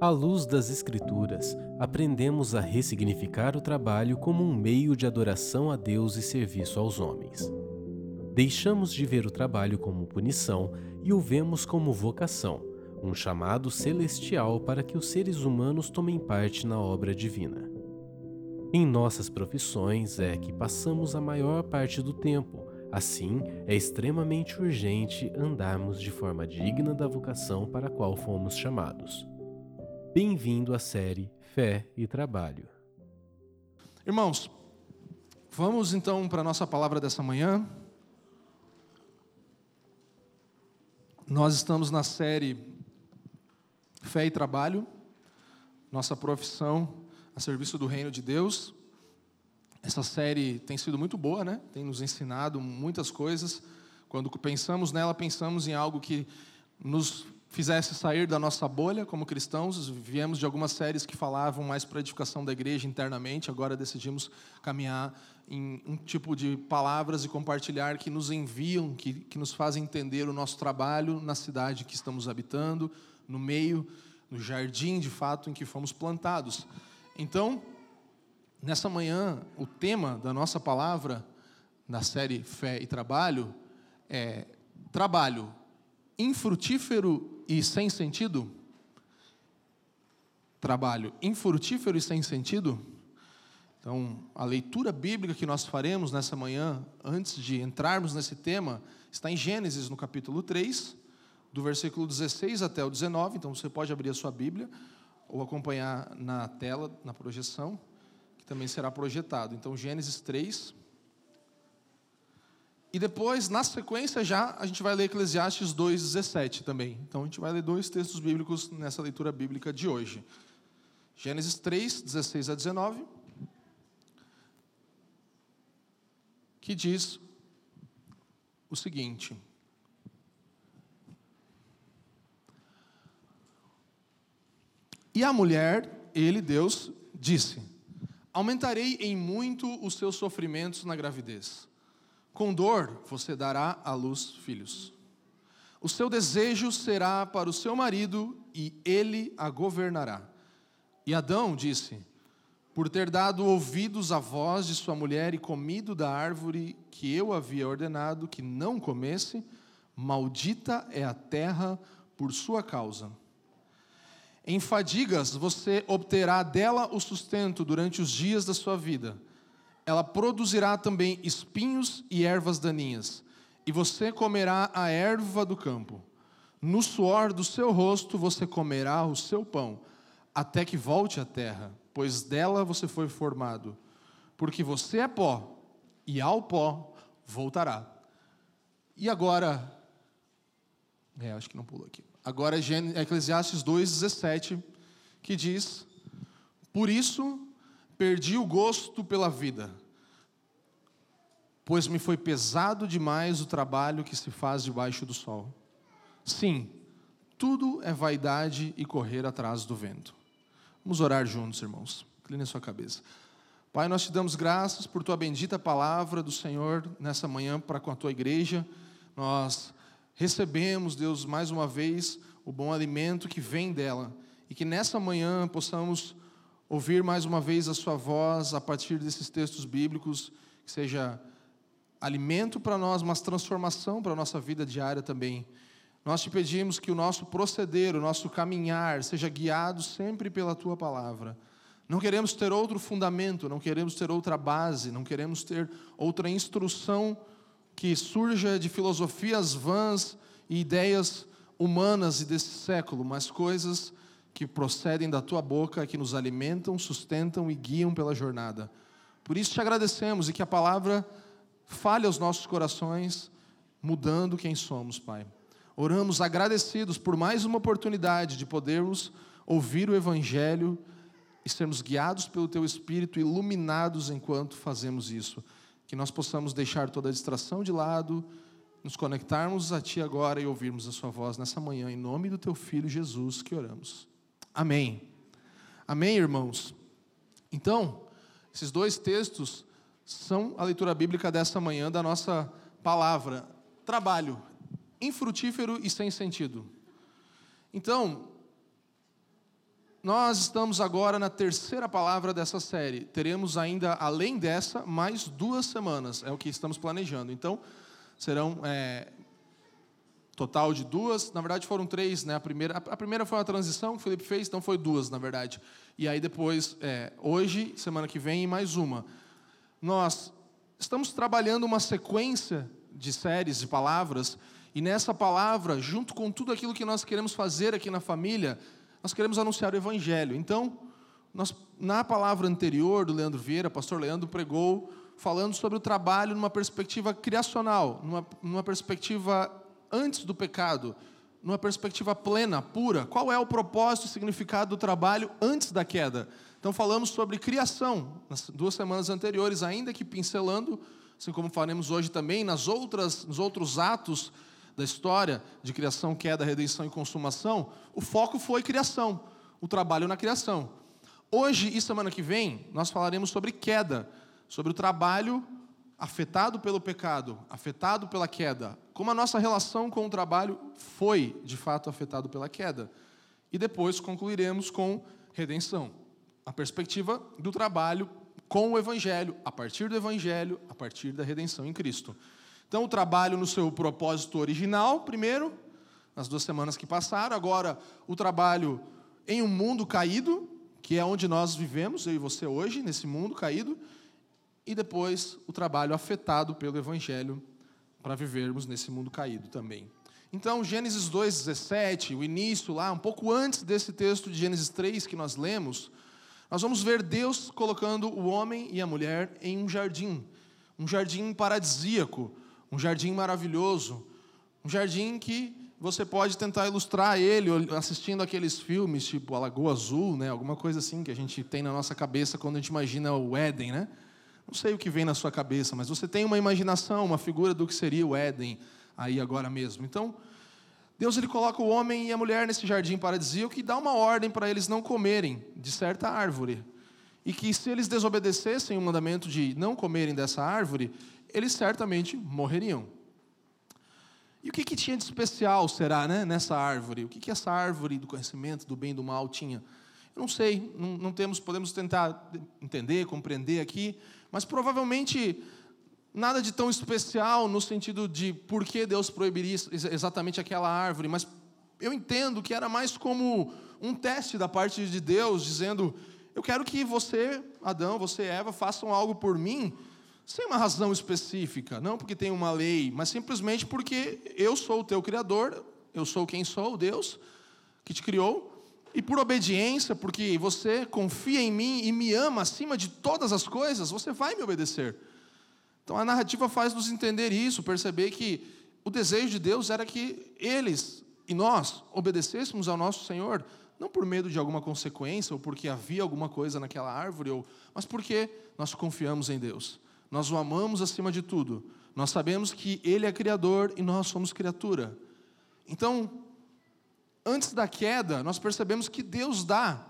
À luz das Escrituras, aprendemos a ressignificar o trabalho como um meio de adoração a Deus e serviço aos homens. Deixamos de ver o trabalho como punição e o vemos como vocação, um chamado celestial para que os seres humanos tomem parte na obra divina. Em nossas profissões é que passamos a maior parte do tempo, assim é extremamente urgente andarmos de forma digna da vocação para a qual fomos chamados. Bem-vindo à série Fé e Trabalho. Irmãos, vamos então para a nossa palavra dessa manhã. Nós estamos na série Fé e Trabalho, nossa profissão a serviço do reino de Deus. Essa série tem sido muito boa, né? Tem nos ensinado muitas coisas. Quando pensamos nela, pensamos em algo que nos fizesse sair da nossa bolha como cristãos. Viemos de algumas séries que falavam mais para a edificação da igreja internamente, agora decidimos caminhar em um tipo de palavras e compartilhar que nos enviam, que, que nos fazem entender o nosso trabalho na cidade que estamos habitando, no meio, no jardim de fato em que fomos plantados. Então, nessa manhã, o tema da nossa palavra, na série Fé e Trabalho, é trabalho infrutífero e sem sentido? Trabalho infrutífero e sem sentido? Então, a leitura bíblica que nós faremos nessa manhã, antes de entrarmos nesse tema, está em Gênesis, no capítulo 3, do versículo 16 até o 19. Então, você pode abrir a sua Bíblia ou acompanhar na tela, na projeção, que também será projetado. Então, Gênesis 3. E depois, na sequência, já a gente vai ler Eclesiastes 2,17 também. Então, a gente vai ler dois textos bíblicos nessa leitura bíblica de hoje. Gênesis 3, 16 a 19. Que diz o seguinte. E a mulher, ele, Deus, disse: Aumentarei em muito os seus sofrimentos na gravidez. Com dor você dará à luz filhos. O seu desejo será para o seu marido e ele a governará. E Adão disse: Por ter dado ouvidos à voz de sua mulher e comido da árvore que eu havia ordenado que não comesse, maldita é a terra por sua causa. Em fadigas você obterá dela o sustento durante os dias da sua vida. Ela produzirá também espinhos e ervas daninhas, e você comerá a erva do campo. No suor do seu rosto você comerá o seu pão, até que volte à terra, pois dela você foi formado. Porque você é pó, e ao pó voltará. E agora. É, acho que não pulou aqui. Agora é Eclesiastes 2,17, que diz: Por isso perdi o gosto pela vida, pois me foi pesado demais o trabalho que se faz debaixo do sol. Sim, tudo é vaidade e correr atrás do vento. Vamos orar juntos, irmãos. Incline a sua cabeça. Pai, nós te damos graças por tua bendita palavra do Senhor nessa manhã para com a tua igreja. Nós recebemos, Deus, mais uma vez, o bom alimento que vem dela. E que nessa manhã possamos ouvir mais uma vez a Sua voz a partir desses textos bíblicos, que seja alimento para nós, mas transformação para a nossa vida diária também. Nós te pedimos que o nosso proceder, o nosso caminhar, seja guiado sempre pela Tua palavra. Não queremos ter outro fundamento, não queremos ter outra base, não queremos ter outra instrução que surja de filosofias vãs e ideias humanas e desse século, mas coisas que procedem da tua boca, que nos alimentam, sustentam e guiam pela jornada. Por isso te agradecemos e que a palavra fale aos nossos corações, mudando quem somos, Pai. Oramos agradecidos por mais uma oportunidade de podermos ouvir o Evangelho e sermos guiados pelo Teu Espírito, iluminados enquanto fazemos isso que nós possamos deixar toda a distração de lado, nos conectarmos a Ti agora e ouvirmos a Sua voz nessa manhã, em nome do Teu Filho Jesus que oramos. Amém. Amém, irmãos? Então, esses dois textos são a leitura bíblica dessa manhã da nossa palavra. Trabalho, infrutífero e sem sentido. Então, nós estamos agora na terceira palavra dessa série. Teremos ainda, além dessa, mais duas semanas. É o que estamos planejando. Então, serão é, total de duas. Na verdade, foram três. Né? A, primeira, a primeira foi uma transição que o Felipe fez, então foi duas, na verdade. E aí depois, é, hoje, semana que vem, mais uma. Nós estamos trabalhando uma sequência de séries de palavras. E nessa palavra, junto com tudo aquilo que nós queremos fazer aqui na família, nós queremos anunciar o Evangelho. Então, nós, na palavra anterior do Leandro Vieira, pastor Leandro pregou falando sobre o trabalho numa perspectiva criacional, numa, numa perspectiva antes do pecado, numa perspectiva plena, pura. Qual é o propósito e significado do trabalho antes da queda? Então, falamos sobre criação nas duas semanas anteriores, ainda que pincelando, assim como faremos hoje também, nas outras, nos outros atos da história de criação, queda, redenção e consumação, o foco foi criação, o trabalho na criação. Hoje e semana que vem, nós falaremos sobre queda, sobre o trabalho afetado pelo pecado, afetado pela queda, como a nossa relação com o trabalho foi, de fato, afetado pela queda. E depois concluiremos com redenção, a perspectiva do trabalho com o evangelho, a partir do evangelho, a partir da redenção em Cristo. Então, o trabalho no seu propósito original, primeiro, nas duas semanas que passaram. Agora, o trabalho em um mundo caído, que é onde nós vivemos, eu e você hoje, nesse mundo caído. E depois, o trabalho afetado pelo Evangelho para vivermos nesse mundo caído também. Então, Gênesis 2,17, o início lá, um pouco antes desse texto de Gênesis 3 que nós lemos, nós vamos ver Deus colocando o homem e a mulher em um jardim, um jardim paradisíaco, um jardim maravilhoso, um jardim que você pode tentar ilustrar ele assistindo aqueles filmes tipo A Lagoa Azul, né? Alguma coisa assim que a gente tem na nossa cabeça quando a gente imagina o Éden, né? Não sei o que vem na sua cabeça, mas você tem uma imaginação, uma figura do que seria o Éden aí agora mesmo. Então, Deus ele coloca o homem e a mulher nesse jardim paradisíaco e dá uma ordem para eles não comerem de certa árvore. E que se eles desobedecessem o mandamento de não comerem dessa árvore, eles certamente morreriam. E o que, que tinha de especial, será, né, nessa árvore? O que, que essa árvore do conhecimento do bem e do mal tinha? Eu não sei, não, não temos, podemos tentar entender, compreender aqui, mas provavelmente nada de tão especial no sentido de por que Deus proibiria exatamente aquela árvore, mas eu entendo que era mais como um teste da parte de Deus, dizendo: Eu quero que você, Adão, você, Eva, façam algo por mim sem uma razão específica, não porque tem uma lei, mas simplesmente porque eu sou o teu Criador, eu sou quem sou, Deus, que te criou, e por obediência, porque você confia em mim e me ama acima de todas as coisas, você vai me obedecer. Então a narrativa faz nos entender isso, perceber que o desejo de Deus era que eles e nós obedecêssemos ao nosso Senhor, não por medo de alguma consequência ou porque havia alguma coisa naquela árvore, ou, mas porque nós confiamos em Deus nós o amamos acima de tudo. Nós sabemos que Ele é Criador e nós somos criatura. Então, antes da queda, nós percebemos que Deus dá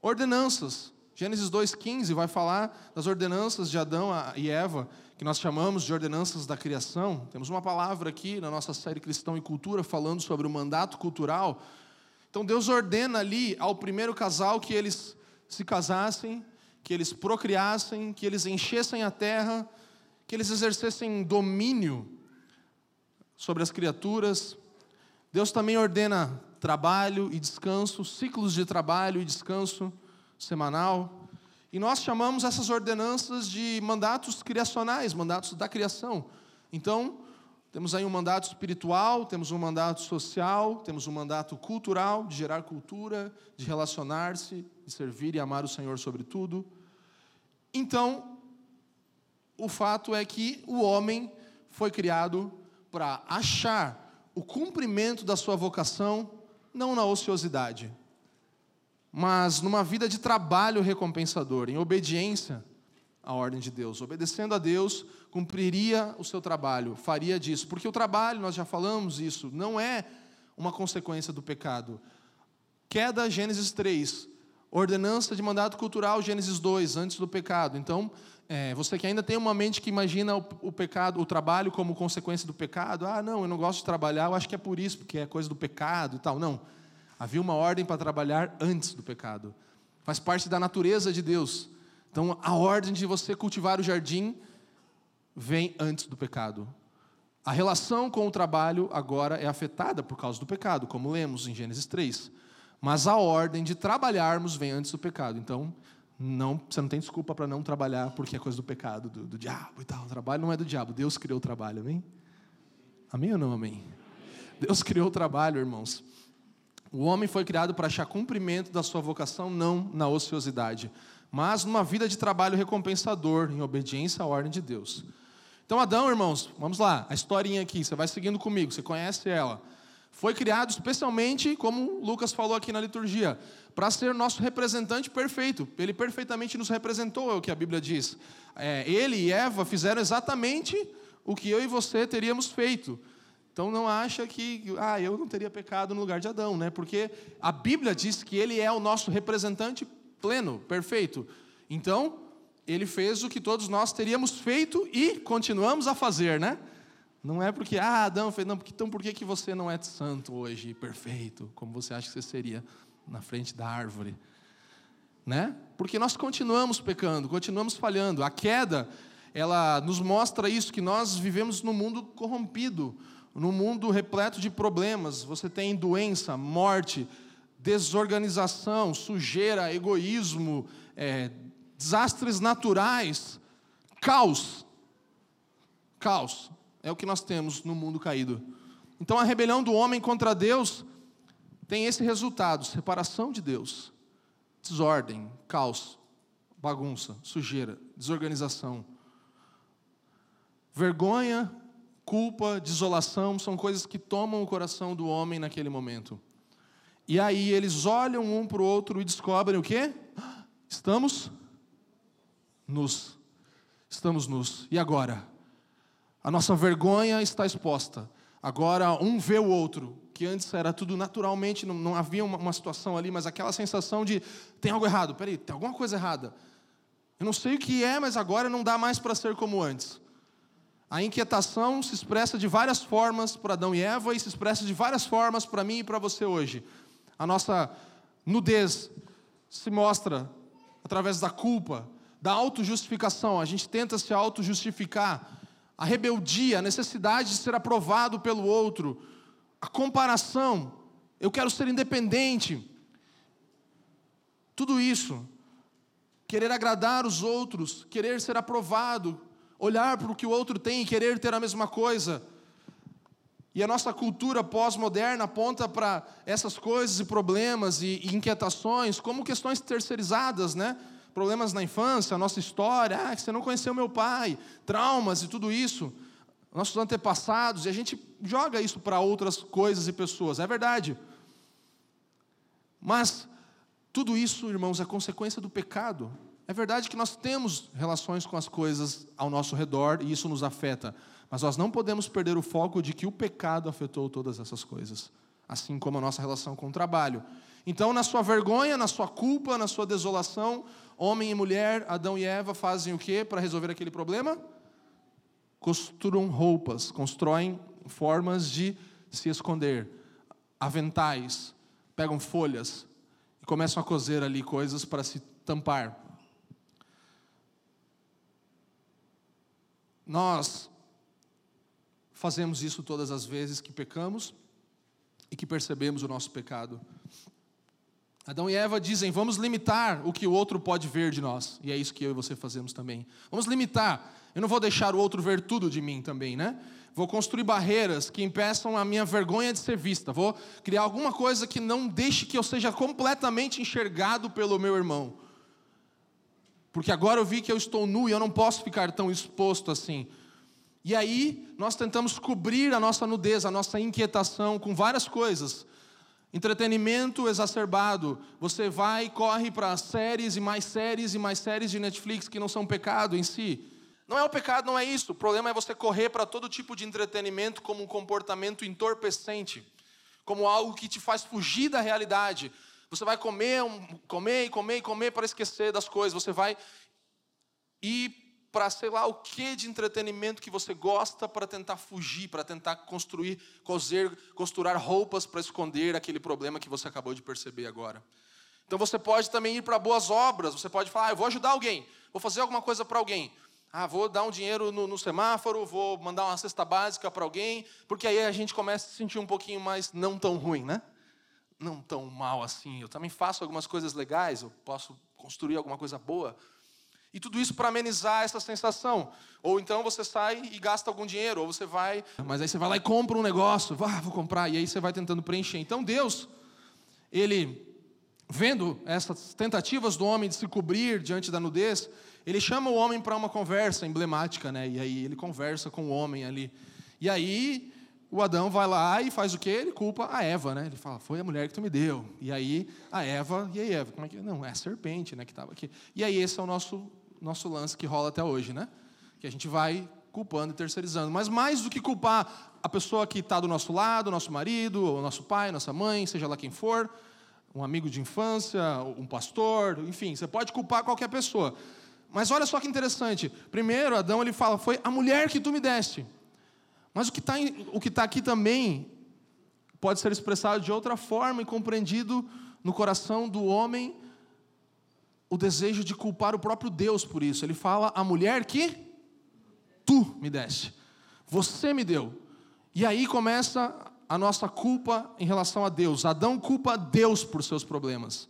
ordenanças. Gênesis 2,15 vai falar das ordenanças de Adão e Eva, que nós chamamos de ordenanças da criação. Temos uma palavra aqui na nossa série Cristão e Cultura falando sobre o mandato cultural. Então Deus ordena ali ao primeiro casal que eles se casassem, que eles procriassem, que eles enchessem a terra, que eles exercessem domínio sobre as criaturas. Deus também ordena trabalho e descanso, ciclos de trabalho e descanso semanal. E nós chamamos essas ordenanças de mandatos criacionais, mandatos da criação. Então, temos aí um mandato espiritual, temos um mandato social, temos um mandato cultural, de gerar cultura, de relacionar-se, de servir e amar o Senhor sobre tudo. Então, o fato é que o homem foi criado para achar o cumprimento da sua vocação não na ociosidade, mas numa vida de trabalho recompensador, em obediência à ordem de Deus. Obedecendo a Deus, cumpriria o seu trabalho, faria disso. Porque o trabalho, nós já falamos isso, não é uma consequência do pecado. Queda, Gênesis 3. Ordenança de mandato cultural, Gênesis 2, antes do pecado. Então, é, você que ainda tem uma mente que imagina o, o, pecado, o trabalho como consequência do pecado, ah, não, eu não gosto de trabalhar, eu acho que é por isso, porque é coisa do pecado e tal. Não. Havia uma ordem para trabalhar antes do pecado. Faz parte da natureza de Deus. Então, a ordem de você cultivar o jardim vem antes do pecado. A relação com o trabalho agora é afetada por causa do pecado, como lemos em Gênesis 3. Mas a ordem de trabalharmos vem antes do pecado. Então, não, você não tem desculpa para não trabalhar porque é coisa do pecado, do, do, diabo e tal. O trabalho não é do diabo, Deus criou o trabalho, amém? Amém ou não amém? Deus criou o trabalho, irmãos. O homem foi criado para achar cumprimento da sua vocação, não na ociosidade, mas numa vida de trabalho recompensador, em obediência à ordem de Deus. Então, Adão, irmãos, vamos lá, a historinha aqui, você vai seguindo comigo, você conhece ela. Foi criado especialmente, como Lucas falou aqui na liturgia, para ser nosso representante perfeito. Ele perfeitamente nos representou, é o que a Bíblia diz. É, ele e Eva fizeram exatamente o que eu e você teríamos feito. Então não acha que ah, eu não teria pecado no lugar de Adão, né? Porque a Bíblia diz que ele é o nosso representante pleno, perfeito. Então, ele fez o que todos nós teríamos feito e continuamos a fazer, né? Não é porque, ah, Adão fez, não, então por que, que você não é santo hoje, perfeito, como você acha que você seria na frente da árvore? Né? Porque nós continuamos pecando, continuamos falhando. A queda, ela nos mostra isso, que nós vivemos num mundo corrompido, num mundo repleto de problemas. Você tem doença, morte, desorganização, sujeira, egoísmo, é, desastres naturais, caos. Caos é o que nós temos no mundo caído. Então a rebelião do homem contra Deus tem esse resultado: separação de Deus, desordem, caos, bagunça, sujeira, desorganização. Vergonha, culpa, desolação são coisas que tomam o coração do homem naquele momento. E aí eles olham um para o outro e descobrem o quê? Estamos nus. Estamos nus. E agora? A nossa vergonha está exposta. Agora um vê o outro, que antes era tudo naturalmente, não, não havia uma, uma, situação ali, mas aquela sensação de tem algo errado, peraí, tem alguma coisa errada. Eu não sei o que é, mas agora não dá mais para ser como antes. A inquietação se expressa de várias formas para Adão e Eva e se expressa de várias formas para mim e para você hoje. A nossa nudez se mostra através da culpa, da autojustificação. A gente tenta se autojustificar. A rebeldia, a necessidade de ser aprovado pelo outro, a comparação. Eu quero ser independente. Tudo isso. Querer agradar os outros, querer ser aprovado, olhar para o que o outro tem e querer ter a mesma coisa. E a nossa cultura pós-moderna aponta para essas coisas e problemas e, e inquietações como questões terceirizadas, né? Problemas na infância, a nossa história, ah, você não conheceu meu pai, traumas e tudo isso, nossos antepassados, e a gente joga isso para outras coisas e pessoas, é verdade. Mas tudo isso, irmãos, é consequência do pecado. É verdade que nós temos relações com as coisas ao nosso redor e isso nos afeta, mas nós não podemos perder o foco de que o pecado afetou todas essas coisas, assim como a nossa relação com o trabalho. Então, na sua vergonha, na sua culpa, na sua desolação, homem e mulher, Adão e Eva fazem o que para resolver aquele problema? Costuram roupas, constroem formas de se esconder, aventais, pegam folhas e começam a cozer ali coisas para se tampar. Nós fazemos isso todas as vezes que pecamos e que percebemos o nosso pecado. Adão e Eva dizem: vamos limitar o que o outro pode ver de nós. E é isso que eu e você fazemos também. Vamos limitar. Eu não vou deixar o outro ver tudo de mim também, né? Vou construir barreiras que impeçam a minha vergonha de ser vista. Vou criar alguma coisa que não deixe que eu seja completamente enxergado pelo meu irmão. Porque agora eu vi que eu estou nu e eu não posso ficar tão exposto assim. E aí nós tentamos cobrir a nossa nudez, a nossa inquietação com várias coisas Entretenimento exacerbado. Você vai e corre para séries e mais séries e mais séries de Netflix que não são pecado em si. Não é o pecado, não é isso. O problema é você correr para todo tipo de entretenimento como um comportamento entorpecente, como algo que te faz fugir da realidade. Você vai comer, comer e comer e comer para esquecer das coisas. Você vai e para sei lá o que de entretenimento que você gosta para tentar fugir, para tentar construir, coser, costurar roupas para esconder aquele problema que você acabou de perceber agora. Então você pode também ir para boas obras, você pode falar, ah, eu vou ajudar alguém, vou fazer alguma coisa para alguém. Ah, vou dar um dinheiro no, no semáforo, vou mandar uma cesta básica para alguém, porque aí a gente começa a se sentir um pouquinho mais não tão ruim, né? Não tão mal assim. Eu também faço algumas coisas legais, eu posso construir alguma coisa boa. E tudo isso para amenizar essa sensação. Ou então você sai e gasta algum dinheiro, ou você vai. Mas aí você vai lá e compra um negócio, ah, vou comprar, e aí você vai tentando preencher. Então Deus, Ele, vendo essas tentativas do homem de se cobrir diante da nudez, ele chama o homem para uma conversa emblemática, né? E aí ele conversa com o homem ali. E aí o Adão vai lá e faz o quê? Ele culpa a Eva, né? Ele fala, foi a mulher que tu me deu. E aí a Eva, e aí Eva, como é que não é a serpente, né, que estava aqui. E aí esse é o nosso nosso lance que rola até hoje, né? Que a gente vai culpando e terceirizando. Mas mais do que culpar a pessoa que está do nosso lado, nosso marido, o nosso pai, nossa mãe, seja lá quem for, um amigo de infância, um pastor, enfim, você pode culpar qualquer pessoa. Mas olha só que interessante. Primeiro, Adão ele fala: Foi a mulher que tu me deste. Mas o que está tá aqui também pode ser expressado de outra forma e compreendido no coração do homem o desejo de culpar o próprio Deus por isso. Ele fala: A mulher que tu me deste, você me deu. E aí começa a nossa culpa em relação a Deus. Adão culpa Deus por seus problemas.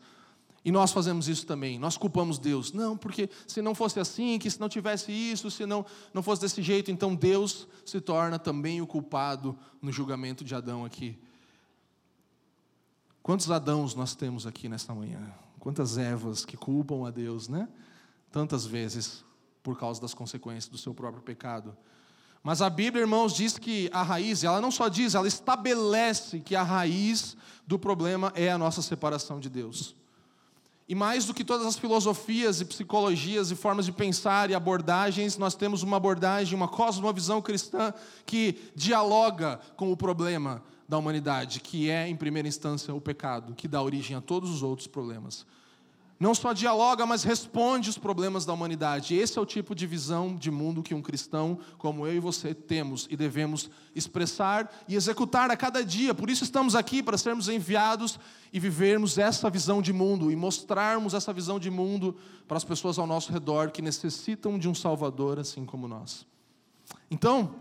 E nós fazemos isso também, nós culpamos Deus. Não, porque se não fosse assim, que se não tivesse isso, se não, não fosse desse jeito, então Deus se torna também o culpado no julgamento de Adão aqui. Quantos Adãos nós temos aqui nesta manhã? Quantas Evas que culpam a Deus, né? Tantas vezes por causa das consequências do seu próprio pecado. Mas a Bíblia, irmãos, diz que a raiz, ela não só diz, ela estabelece que a raiz do problema é a nossa separação de Deus. E mais do que todas as filosofias e psicologias e formas de pensar e abordagens, nós temos uma abordagem, uma cosmovisão cristã que dialoga com o problema da humanidade, que é, em primeira instância, o pecado, que dá origem a todos os outros problemas não só dialoga, mas responde os problemas da humanidade. Esse é o tipo de visão de mundo que um cristão como eu e você temos e devemos expressar e executar a cada dia. Por isso estamos aqui para sermos enviados e vivermos essa visão de mundo e mostrarmos essa visão de mundo para as pessoas ao nosso redor que necessitam de um Salvador assim como nós. Então,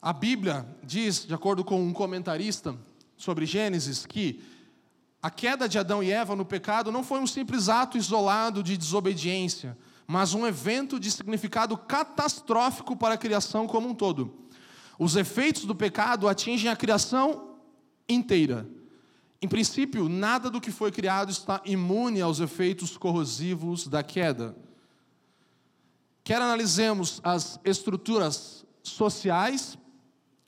a Bíblia diz, de acordo com um comentarista sobre Gênesis, que a queda de Adão e Eva no pecado não foi um simples ato isolado de desobediência, mas um evento de significado catastrófico para a criação como um todo. Os efeitos do pecado atingem a criação inteira. Em princípio, nada do que foi criado está imune aos efeitos corrosivos da queda. Quer analisemos as estruturas sociais,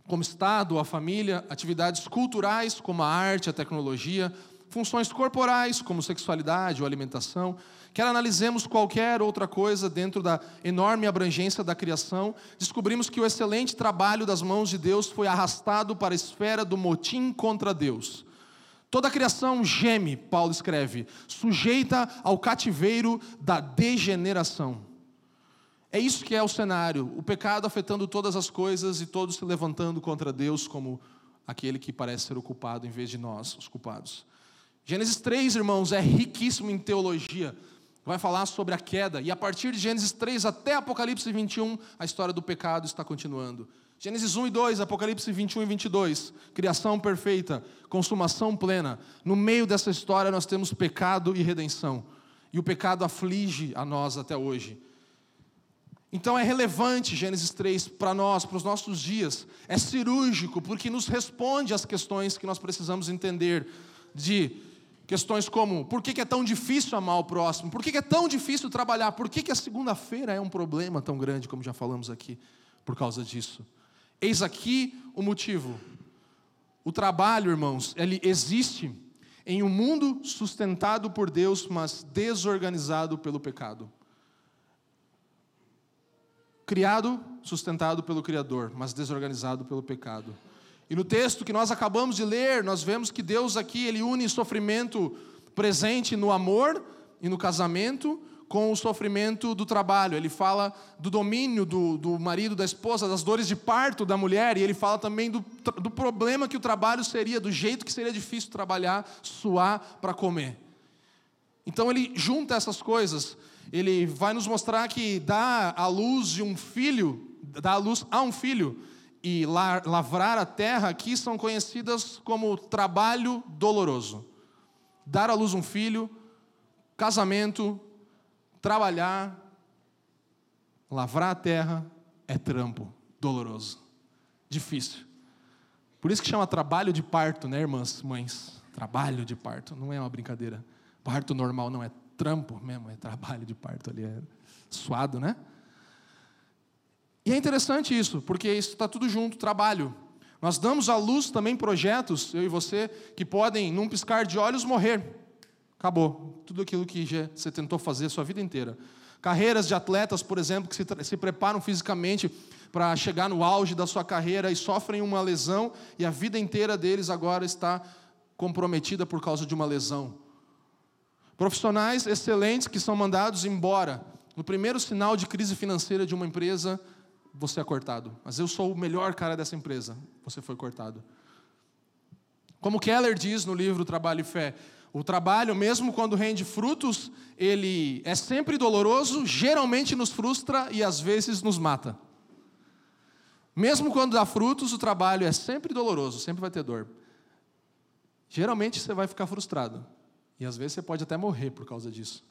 como Estado, a família, atividades culturais, como a arte, a tecnologia, funções corporais, como sexualidade ou alimentação, quer analisemos qualquer outra coisa dentro da enorme abrangência da criação, descobrimos que o excelente trabalho das mãos de Deus foi arrastado para a esfera do motim contra Deus. Toda a criação geme, Paulo escreve, sujeita ao cativeiro da degeneração. É isso que é o cenário, o pecado afetando todas as coisas e todos se levantando contra Deus como aquele que parece ser o culpado em vez de nós, os culpados. Gênesis 3, irmãos, é riquíssimo em teologia. Vai falar sobre a queda. E a partir de Gênesis 3 até Apocalipse 21, a história do pecado está continuando. Gênesis 1 e 2, Apocalipse 21 e 22, criação perfeita, consumação plena. No meio dessa história nós temos pecado e redenção. E o pecado aflige a nós até hoje. Então é relevante Gênesis 3 para nós, para os nossos dias. É cirúrgico, porque nos responde às questões que nós precisamos entender de Questões como: por que é tão difícil amar o próximo? Por que é tão difícil trabalhar? Por que a segunda-feira é um problema tão grande, como já falamos aqui, por causa disso? Eis aqui o motivo. O trabalho, irmãos, ele existe em um mundo sustentado por Deus, mas desorganizado pelo pecado. Criado, sustentado pelo Criador, mas desorganizado pelo pecado. E no texto que nós acabamos de ler, nós vemos que Deus aqui ele une sofrimento presente no amor e no casamento com o sofrimento do trabalho. Ele fala do domínio do, do marido, da esposa, das dores de parto da mulher, e ele fala também do, do problema que o trabalho seria, do jeito que seria difícil trabalhar, suar para comer. Então ele junta essas coisas. Ele vai nos mostrar que dar à luz de um filho, dar à luz a um filho e lavrar a terra aqui são conhecidas como trabalho doloroso. Dar à luz um filho, casamento, trabalhar, lavrar a terra é trampo, doloroso, difícil. Por isso que chama trabalho de parto, né, irmãs, mães? Trabalho de parto, não é uma brincadeira. Parto normal não é trampo mesmo, é trabalho de parto ali, é suado, né? E é interessante isso, porque isso está tudo junto, trabalho. Nós damos à luz também projetos, eu e você, que podem, num piscar de olhos, morrer. Acabou. Tudo aquilo que você tentou fazer a sua vida inteira. Carreiras de atletas, por exemplo, que se, se preparam fisicamente para chegar no auge da sua carreira e sofrem uma lesão, e a vida inteira deles agora está comprometida por causa de uma lesão. Profissionais excelentes que são mandados embora. No primeiro sinal de crise financeira de uma empresa, você é cortado. Mas eu sou o melhor cara dessa empresa, você foi cortado. Como Keller diz no livro Trabalho e Fé, o trabalho, mesmo quando rende frutos, ele é sempre doloroso, geralmente nos frustra e às vezes nos mata. Mesmo quando dá frutos, o trabalho é sempre doloroso, sempre vai ter dor. Geralmente você vai ficar frustrado. E às vezes você pode até morrer por causa disso.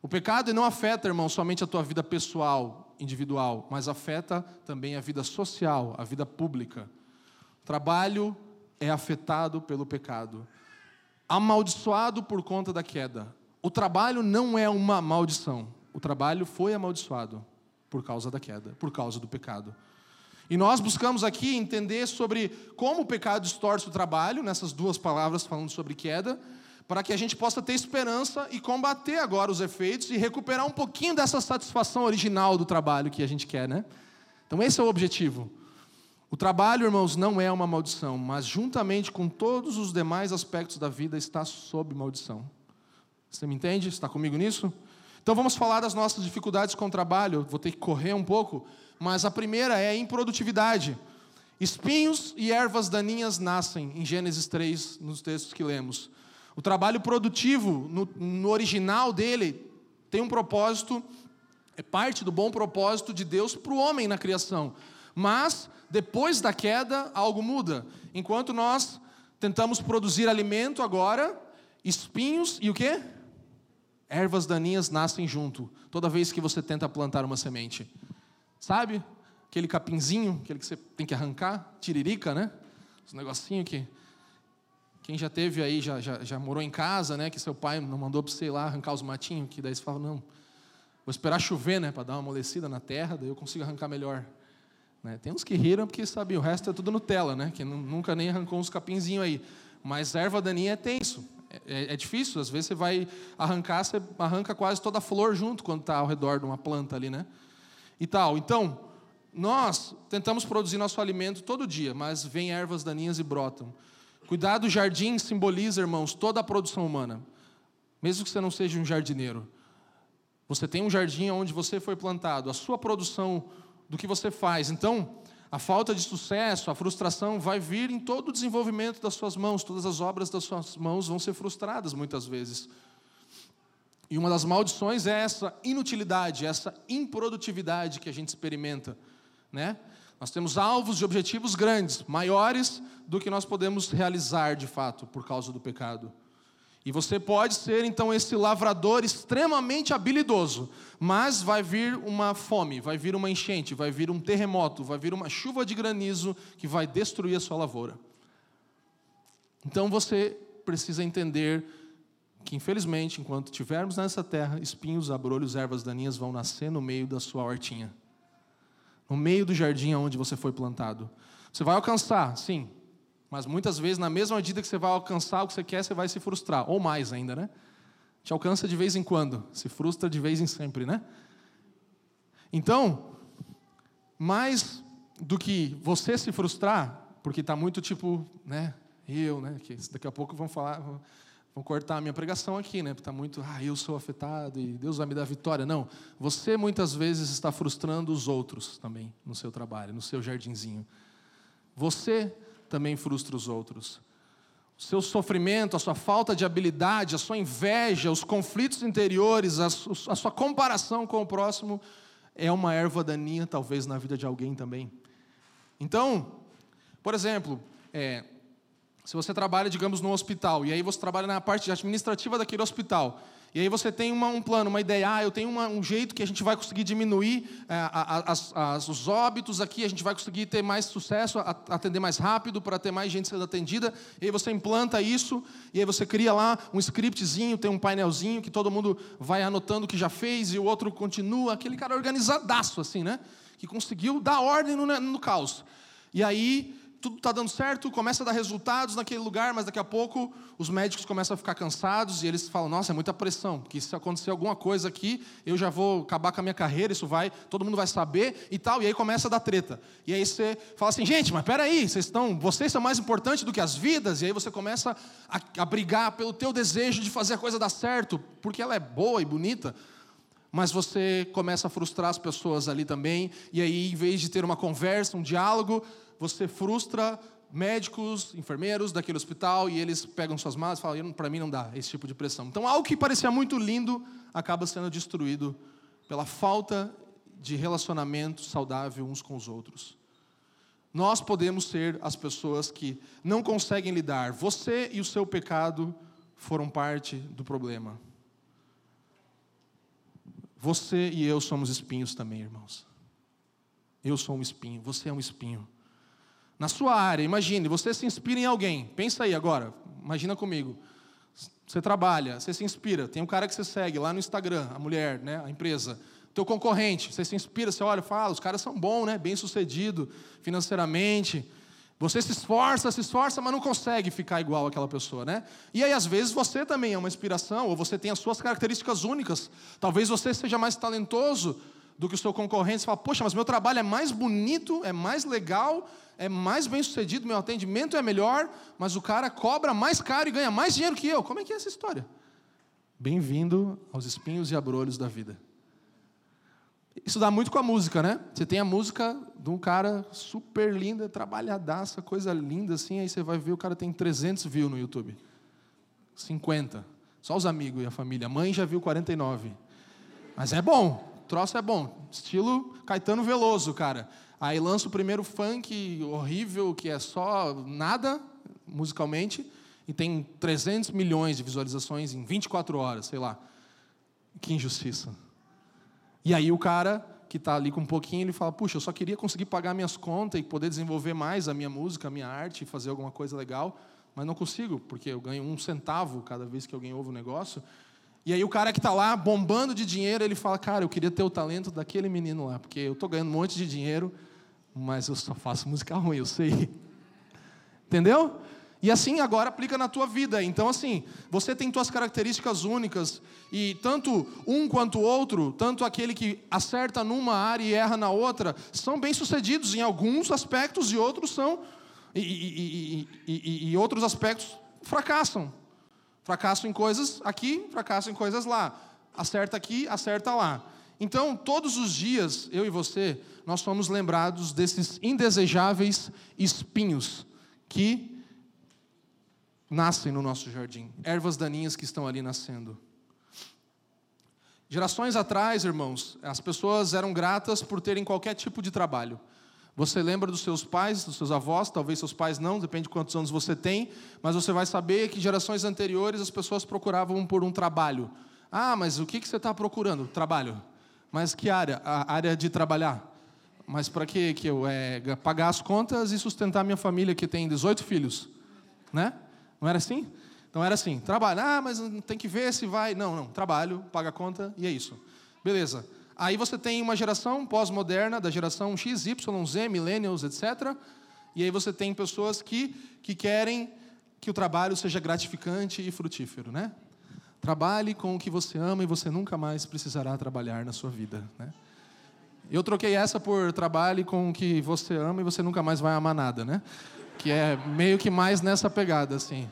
O pecado não afeta, irmão, somente a tua vida pessoal, individual, mas afeta também a vida social, a vida pública. O trabalho é afetado pelo pecado, amaldiçoado por conta da queda. O trabalho não é uma maldição. O trabalho foi amaldiçoado por causa da queda, por causa do pecado. E nós buscamos aqui entender sobre como o pecado distorce o trabalho, nessas duas palavras falando sobre queda, para que a gente possa ter esperança e combater agora os efeitos e recuperar um pouquinho dessa satisfação original do trabalho que a gente quer, né? Então esse é o objetivo. O trabalho, irmãos, não é uma maldição, mas juntamente com todos os demais aspectos da vida está sob maldição. Você me entende? Está comigo nisso? Então vamos falar das nossas dificuldades com o trabalho. Vou ter que correr um pouco, mas a primeira é a improdutividade. Espinhos e ervas daninhas nascem em Gênesis 3, nos textos que lemos. O trabalho produtivo, no, no original dele, tem um propósito, é parte do bom propósito de Deus para o homem na criação. Mas, depois da queda, algo muda. Enquanto nós tentamos produzir alimento agora, espinhos e o quê? Ervas daninhas nascem junto, toda vez que você tenta plantar uma semente. Sabe? Aquele capinzinho, aquele que você tem que arrancar, tiririca, né? Esse negocinho que quem já teve aí, já, já, já morou em casa, né? Que seu pai não mandou para você ir lá arrancar os matinhos, que daí você fala, não, vou esperar chover, né? Para dar uma amolecida na terra, daí eu consigo arrancar melhor. Né? Tem uns que riram porque, sabe, o resto é tudo Nutella, né? Que nunca nem arrancou uns capinzinhos aí. Mas erva daninha é tenso. É, é, é, difícil, às vezes você vai arrancar, você arranca quase toda a flor junto quando está ao redor de uma planta ali, né? E tal. Então, nós tentamos produzir nosso alimento todo dia, mas vem ervas daninhas e brotam. Cuidar do jardim simboliza, irmãos, toda a produção humana. Mesmo que você não seja um jardineiro. Você tem um jardim onde você foi plantado, a sua produção do que você faz. Então, a falta de sucesso, a frustração vai vir em todo o desenvolvimento das suas mãos, todas as obras das suas mãos vão ser frustradas muitas vezes. E uma das maldições é essa inutilidade, essa improdutividade que a gente experimenta, né? Nós temos alvos e objetivos grandes, maiores do que nós podemos realizar de fato por causa do pecado. E você pode ser então esse lavrador extremamente habilidoso, mas vai vir uma fome, vai vir uma enchente, vai vir um terremoto, vai vir uma chuva de granizo que vai destruir a sua lavoura. Então você precisa entender que, infelizmente, enquanto estivermos nessa terra, espinhos, abrolhos, ervas daninhas vão nascer no meio da sua hortinha no meio do jardim onde você foi plantado. Você vai alcançar, sim, mas muitas vezes, na mesma medida que você vai alcançar o que você quer, você vai se frustrar, ou mais ainda, né? Te alcança de vez em quando, se frustra de vez em sempre, né? Então, mais do que você se frustrar, porque está muito tipo, né? Eu, né? Que daqui a pouco vão falar, Vão cortar a minha pregação aqui, né? Porque está muito, ah, eu sou afetado e Deus vai me dar vitória. Não. Você muitas vezes está frustrando os outros também no seu trabalho, no seu jardinzinho. Você também frustra os outros. O seu sofrimento, a sua falta de habilidade, a sua inveja, os conflitos interiores, a sua comparação com o próximo é uma erva daninha, talvez, na vida de alguém também. Então, por exemplo, é, se você trabalha, digamos, no hospital, e aí você trabalha na parte administrativa daquele hospital, e aí você tem uma, um plano, uma ideia, ah, eu tenho uma, um jeito que a gente vai conseguir diminuir é, as, as, os óbitos aqui, a gente vai conseguir ter mais sucesso, atender mais rápido, para ter mais gente sendo atendida, e aí você implanta isso, e aí você cria lá um scriptzinho, tem um painelzinho que todo mundo vai anotando o que já fez, e o outro continua, aquele cara organizadaço, assim, né? Que conseguiu dar ordem no, no caos. E aí tudo está dando certo, começa a dar resultados naquele lugar, mas daqui a pouco os médicos começam a ficar cansados e eles falam: Nossa, é muita pressão, porque se acontecer alguma coisa aqui, eu já vou acabar com a minha carreira, isso vai, todo mundo vai saber e tal, e aí começa a dar treta. E aí você fala assim: Gente, mas peraí, vocês estão, vocês são mais importantes do que as vidas, e aí você começa a, a brigar pelo teu desejo de fazer a coisa dar certo, porque ela é boa e bonita mas você começa a frustrar as pessoas ali também, e aí, em vez de ter uma conversa, um diálogo, você frustra médicos, enfermeiros daquele hospital e eles pegam suas malas e falam: para mim não dá esse tipo de pressão. Então, algo que parecia muito lindo acaba sendo destruído pela falta de relacionamento saudável uns com os outros. Nós podemos ser as pessoas que não conseguem lidar. Você e o seu pecado foram parte do problema. Você e eu somos espinhos também, irmãos. Eu sou um espinho, você é um espinho. Na sua área, imagine, você se inspira em alguém. Pensa aí agora, imagina comigo. Você trabalha, você se inspira. Tem um cara que você segue lá no Instagram, a mulher, né, a empresa. Teu concorrente, você se inspira, você olha fala, os caras são bons, né, bem sucedido financeiramente. Você se esforça, se esforça, mas não consegue ficar igual àquela pessoa, né? E aí, às vezes, você também é uma inspiração, ou você tem as suas características únicas. Talvez você seja mais talentoso do que o seu concorrente. Você fala, poxa, mas meu trabalho é mais bonito, é mais legal, é mais bem sucedido, meu atendimento é melhor, mas o cara cobra mais caro e ganha mais dinheiro que eu. Como é que é essa história? Bem-vindo aos espinhos e abrolhos da vida. Isso dá muito com a música, né? Você tem a música de um cara super linda, trabalhadaça, coisa linda assim, aí você vai ver o cara tem 300 views no YouTube. 50. Só os amigos e a família. A mãe já viu 49. Mas é bom, troço é bom. Estilo Caetano Veloso, cara. Aí lança o primeiro funk horrível, que é só nada musicalmente, e tem 300 milhões de visualizações em 24 horas, sei lá. Que injustiça. E aí o cara que está ali com um pouquinho, ele fala: Puxa, eu só queria conseguir pagar minhas contas e poder desenvolver mais a minha música, a minha arte, fazer alguma coisa legal, mas não consigo, porque eu ganho um centavo cada vez que alguém ouve o um negócio. E aí o cara que está lá bombando de dinheiro, ele fala: Cara, eu queria ter o talento daquele menino lá, porque eu estou ganhando um monte de dinheiro mas eu só faço música ruim, eu sei. Entendeu? E assim agora aplica na tua vida. Então, assim, você tem tuas características únicas, e tanto um quanto o outro, tanto aquele que acerta numa área e erra na outra, são bem-sucedidos em alguns aspectos e outros são. E, e, e, e, outros aspectos fracassam. Fracassam em coisas aqui, fracassam em coisas lá. Acerta aqui, acerta lá. Então, todos os dias, eu e você, nós somos lembrados desses indesejáveis espinhos que nascem no nosso jardim, ervas daninhas que estão ali nascendo. Gerações atrás, irmãos, as pessoas eram gratas por terem qualquer tipo de trabalho. Você lembra dos seus pais, dos seus avós, talvez seus pais não, depende de quantos anos você tem, mas você vai saber que gerações anteriores as pessoas procuravam por um trabalho. Ah, mas o que você está procurando? Trabalho. Mas que área? A área de trabalhar. Mas para que que eu é, pagar as contas e sustentar minha família que tem 18 filhos, né? Não era assim? Então era assim, trabalhar, ah, mas tem que ver se vai. Não, não, trabalho, paga a conta e é isso. Beleza. Aí você tem uma geração pós-moderna, da geração X, Y, Z, millennials, etc. E aí você tem pessoas que, que querem que o trabalho seja gratificante e frutífero, né? Trabalhe com o que você ama e você nunca mais precisará trabalhar na sua vida, né? Eu troquei essa por trabalhe com o que você ama e você nunca mais vai amar nada, né? Que é meio que mais nessa pegada, assim.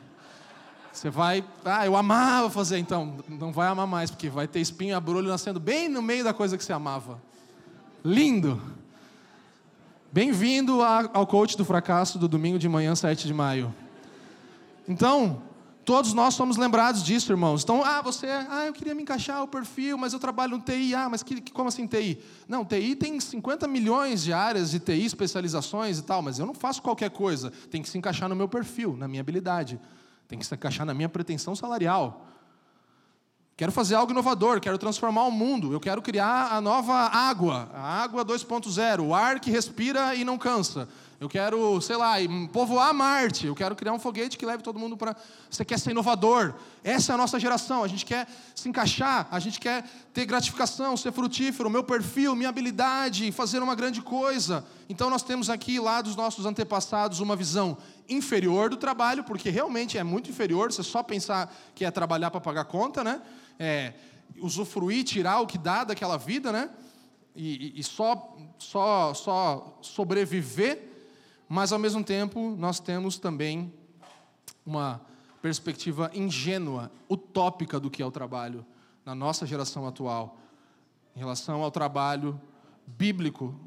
Você vai, ah, eu amava fazer, então, não vai amar mais, porque vai ter espinho e abrolho nascendo bem no meio da coisa que você amava. Lindo! Bem-vindo ao coach do fracasso do domingo de manhã, 7 de maio. Então, todos nós somos lembrados disso, irmãos. Então, ah, você, ah, eu queria me encaixar o perfil, mas eu trabalho no TI. Ah, mas que, como assim TI? Não, TI tem 50 milhões de áreas de TI, especializações e tal, mas eu não faço qualquer coisa. Tem que se encaixar no meu perfil, na minha habilidade. Tem que se encaixar na minha pretensão salarial. Quero fazer algo inovador, quero transformar o mundo, eu quero criar a nova água, a água 2.0, o ar que respira e não cansa. Eu quero, sei lá, povoar Marte. Eu quero criar um foguete que leve todo mundo para. Você quer ser inovador. Essa é a nossa geração. A gente quer se encaixar, a gente quer ter gratificação, ser frutífero, meu perfil, minha habilidade, fazer uma grande coisa. Então nós temos aqui, lá dos nossos antepassados, uma visão inferior do trabalho, porque realmente é muito inferior. Você só pensar que é trabalhar para pagar conta, né? É, usufruir, tirar o que dá daquela vida, né? E, e, e só, só, só sobreviver mas ao mesmo tempo nós temos também uma perspectiva ingênua, utópica do que é o trabalho na nossa geração atual, em relação ao trabalho bíblico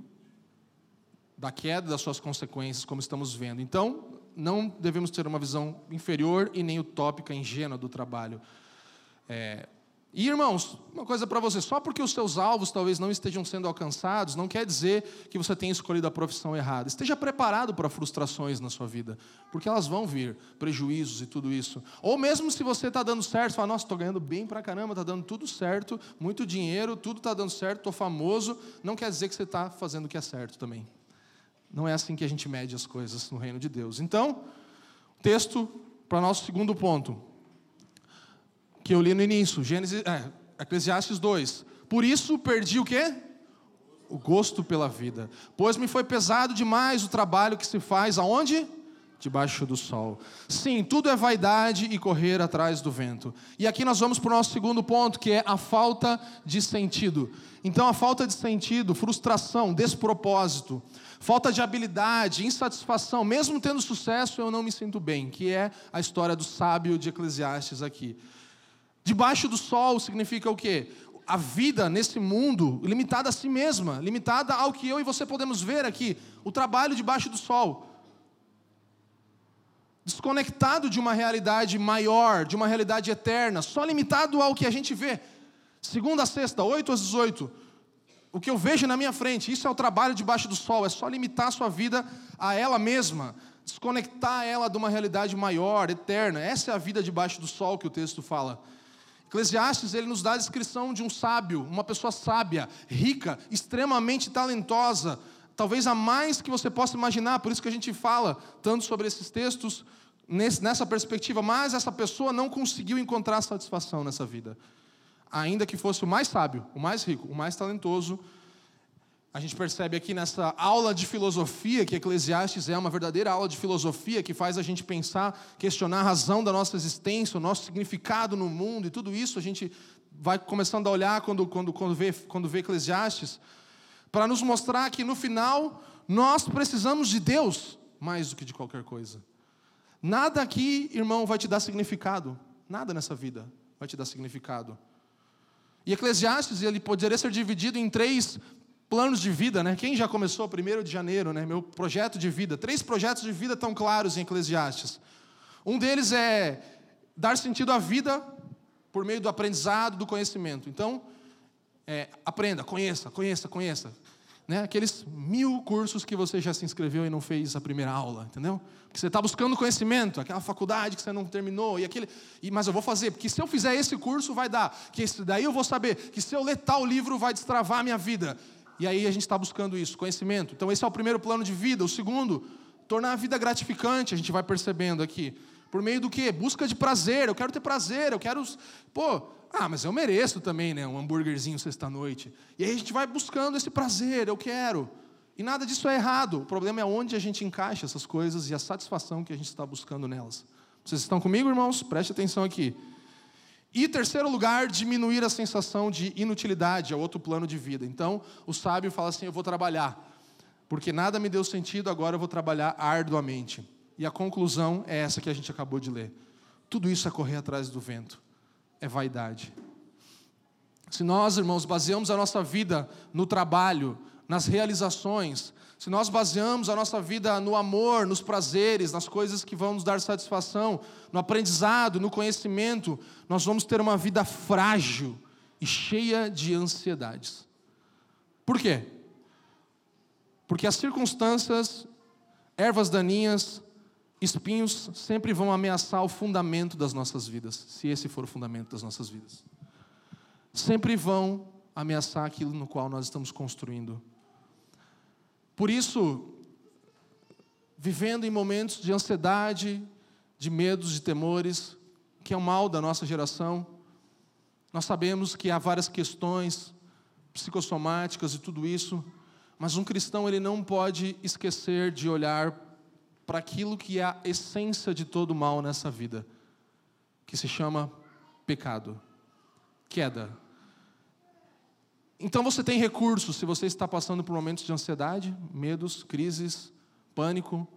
da queda das suas consequências, como estamos vendo. Então, não devemos ter uma visão inferior e nem utópica, ingênua do trabalho. É, e irmãos, uma coisa para você: só porque os seus alvos talvez não estejam sendo alcançados, não quer dizer que você tenha escolhido a profissão errada. Esteja preparado para frustrações na sua vida, porque elas vão vir, prejuízos e tudo isso. Ou mesmo se você está dando certo, fala: nossa, estou ganhando bem para caramba, está dando tudo certo, muito dinheiro, tudo está dando certo, estou famoso, não quer dizer que você está fazendo o que é certo também. Não é assim que a gente mede as coisas no reino de Deus. Então, texto para nosso segundo ponto que eu li no início, Gênesis, é, Eclesiastes 2. Por isso perdi o quê? O gosto pela vida. Pois me foi pesado demais o trabalho que se faz aonde? Debaixo do sol. Sim, tudo é vaidade e correr atrás do vento. E aqui nós vamos para o nosso segundo ponto, que é a falta de sentido. Então, a falta de sentido, frustração, despropósito, falta de habilidade, insatisfação, mesmo tendo sucesso, eu não me sinto bem, que é a história do sábio de Eclesiastes aqui. Debaixo do sol significa o quê? A vida nesse mundo limitada a si mesma, limitada ao que eu e você podemos ver aqui, o trabalho debaixo do sol. Desconectado de uma realidade maior, de uma realidade eterna, só limitado ao que a gente vê. Segunda a sexta, 8 às 18. O que eu vejo na minha frente, isso é o trabalho debaixo do sol, é só limitar a sua vida a ela mesma, desconectar ela de uma realidade maior, eterna. Essa é a vida debaixo do sol que o texto fala. Eclesiastes ele nos dá a descrição de um sábio, uma pessoa sábia, rica, extremamente talentosa, talvez a mais que você possa imaginar, por isso que a gente fala tanto sobre esses textos nessa perspectiva, mas essa pessoa não conseguiu encontrar satisfação nessa vida. Ainda que fosse o mais sábio, o mais rico, o mais talentoso, a gente percebe aqui nessa aula de filosofia, que Eclesiastes é uma verdadeira aula de filosofia que faz a gente pensar, questionar a razão da nossa existência, o nosso significado no mundo e tudo isso. A gente vai começando a olhar quando, quando, quando, vê, quando vê Eclesiastes, para nos mostrar que no final nós precisamos de Deus mais do que de qualquer coisa. Nada aqui, irmão, vai te dar significado. Nada nessa vida vai te dar significado. E Eclesiastes ele poderia ser dividido em três planos de vida, né? Quem já começou 1 de janeiro, né? Meu projeto de vida. Três projetos de vida tão claros em Eclesiastes. Um deles é dar sentido à vida por meio do aprendizado, do conhecimento. Então, é, aprenda, conheça, conheça, conheça. Né? Aqueles mil cursos que você já se inscreveu e não fez a primeira aula, entendeu? Porque você está buscando conhecimento, aquela faculdade que você não terminou, e aquele, e, mas eu vou fazer, porque se eu fizer esse curso vai dar, que esse daí eu vou saber, que se eu ler tal livro vai destravar a minha vida. E aí a gente está buscando isso, conhecimento. Então esse é o primeiro plano de vida. O segundo, tornar a vida gratificante, a gente vai percebendo aqui. Por meio do quê? Busca de prazer. Eu quero ter prazer, eu quero. Pô, ah, mas eu mereço também, né? Um hambúrguerzinho sexta-noite. E aí a gente vai buscando esse prazer, eu quero. E nada disso é errado. O problema é onde a gente encaixa essas coisas e a satisfação que a gente está buscando nelas. Vocês estão comigo, irmãos? Preste atenção aqui. E terceiro lugar, diminuir a sensação de inutilidade, é outro plano de vida. Então, o sábio fala assim: eu vou trabalhar, porque nada me deu sentido, agora eu vou trabalhar arduamente. E a conclusão é essa que a gente acabou de ler. tudo isso é correr atrás do vento, é vaidade. Se nós, irmãos, baseamos a nossa vida no trabalho, nas realizações, se nós baseamos a nossa vida no amor, nos prazeres, nas coisas que vão nos dar satisfação, no aprendizado, no conhecimento, nós vamos ter uma vida frágil e cheia de ansiedades. Por quê? Porque as circunstâncias, ervas daninhas, espinhos sempre vão ameaçar o fundamento das nossas vidas, se esse for o fundamento das nossas vidas. Sempre vão ameaçar aquilo no qual nós estamos construindo. Por isso, vivendo em momentos de ansiedade, de medos, de temores, que é o mal da nossa geração, nós sabemos que há várias questões psicossomáticas e tudo isso, mas um cristão ele não pode esquecer de olhar para aquilo que é a essência de todo mal nessa vida, que se chama pecado, queda. Então você tem recursos se você está passando por momentos de ansiedade, medos, crises, pânico.